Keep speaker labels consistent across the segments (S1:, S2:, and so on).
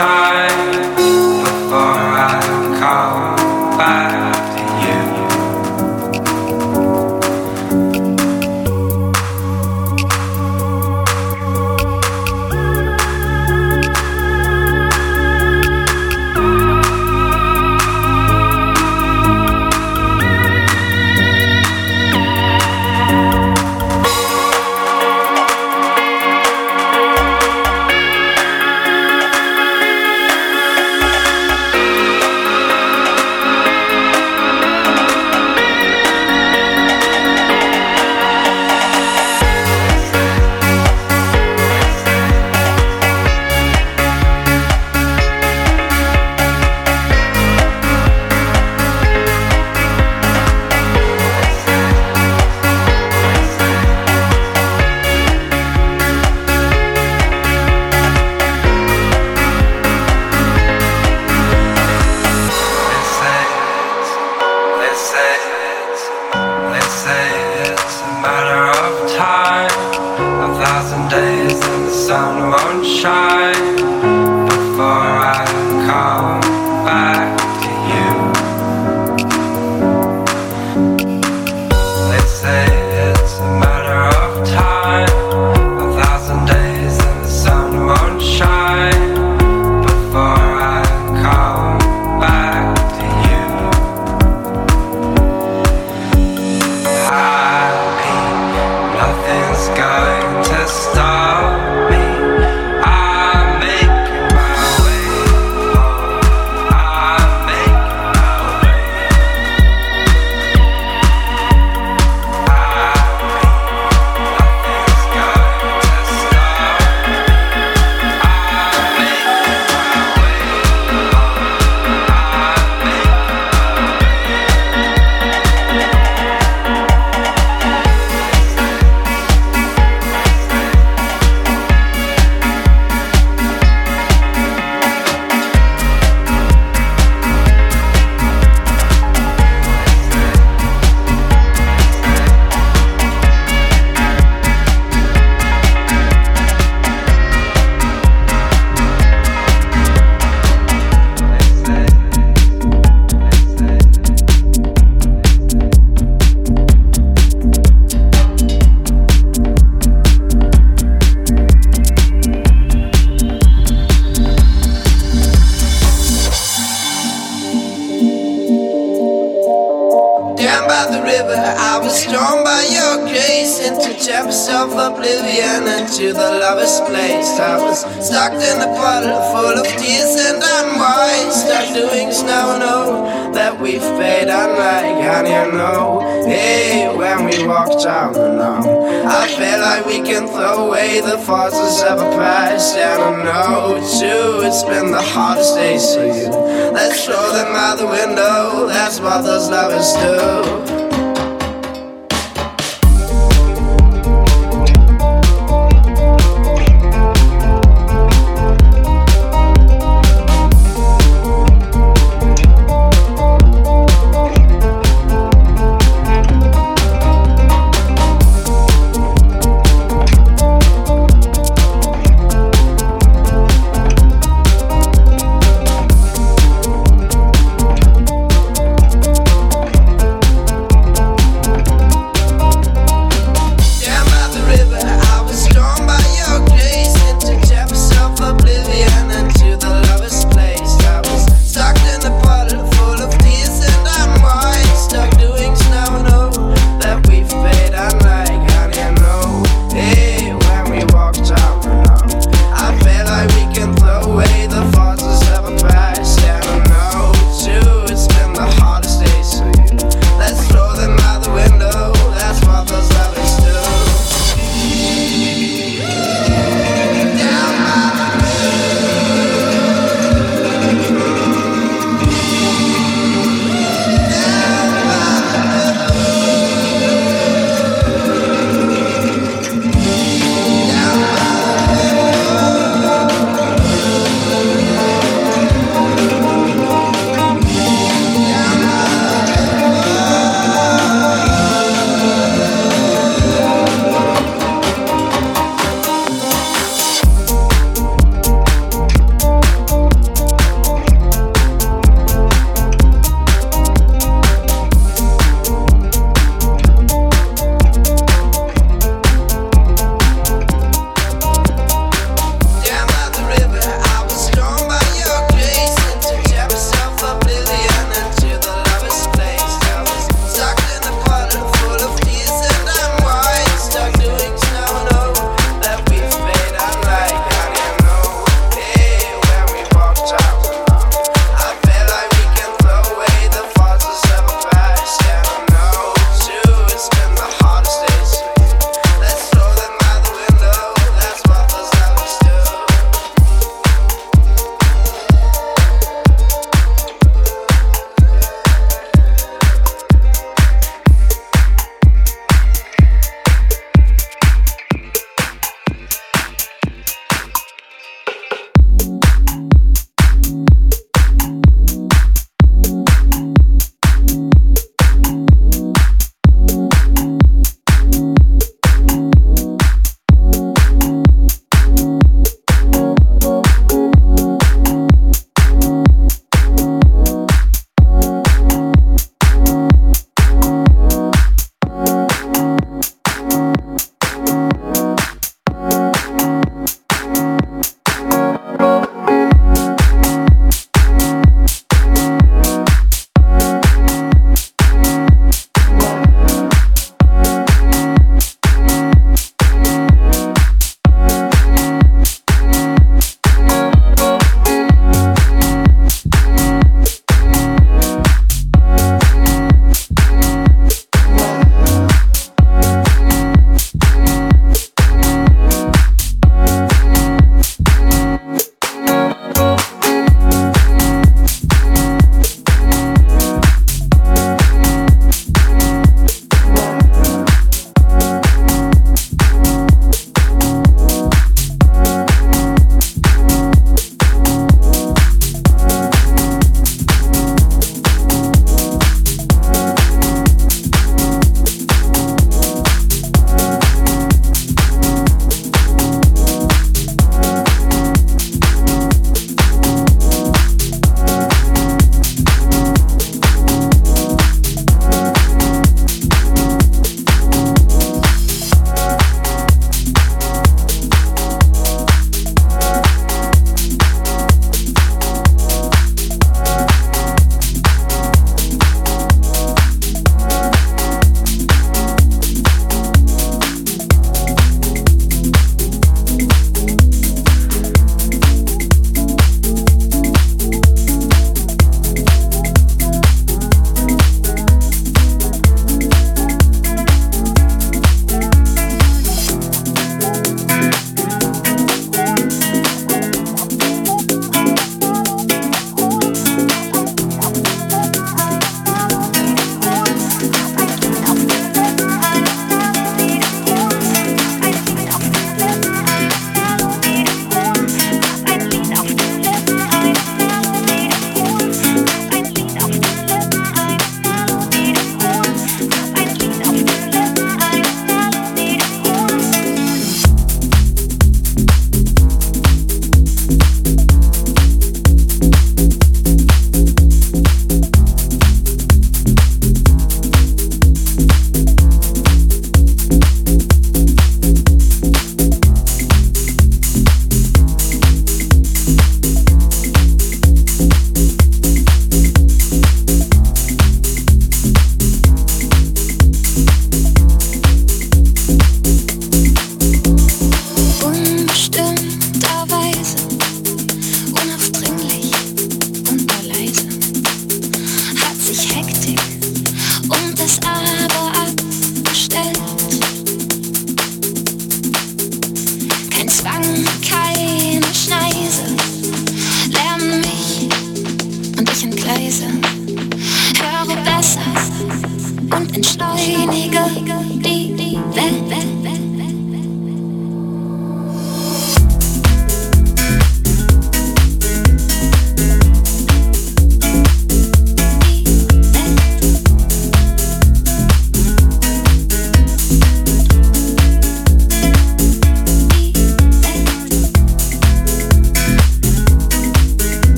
S1: time. feel like we can throw away the forces of a past. And I know too, it's been the hardest days for you. Let's throw them out the window, that's what those lovers do.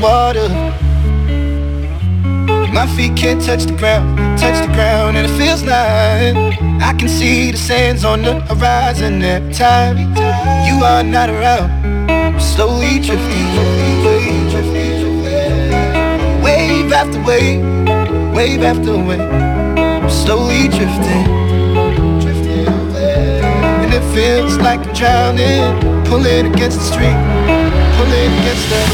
S1: water. My feet can't touch the ground, touch the ground, and it feels like I can see the sands on the horizon every time you are not around. I'm slowly drifting, wave after wave, wave after wave. I'm slowly drifting, and it feels like I'm drowning, pulling against the street, pulling against the.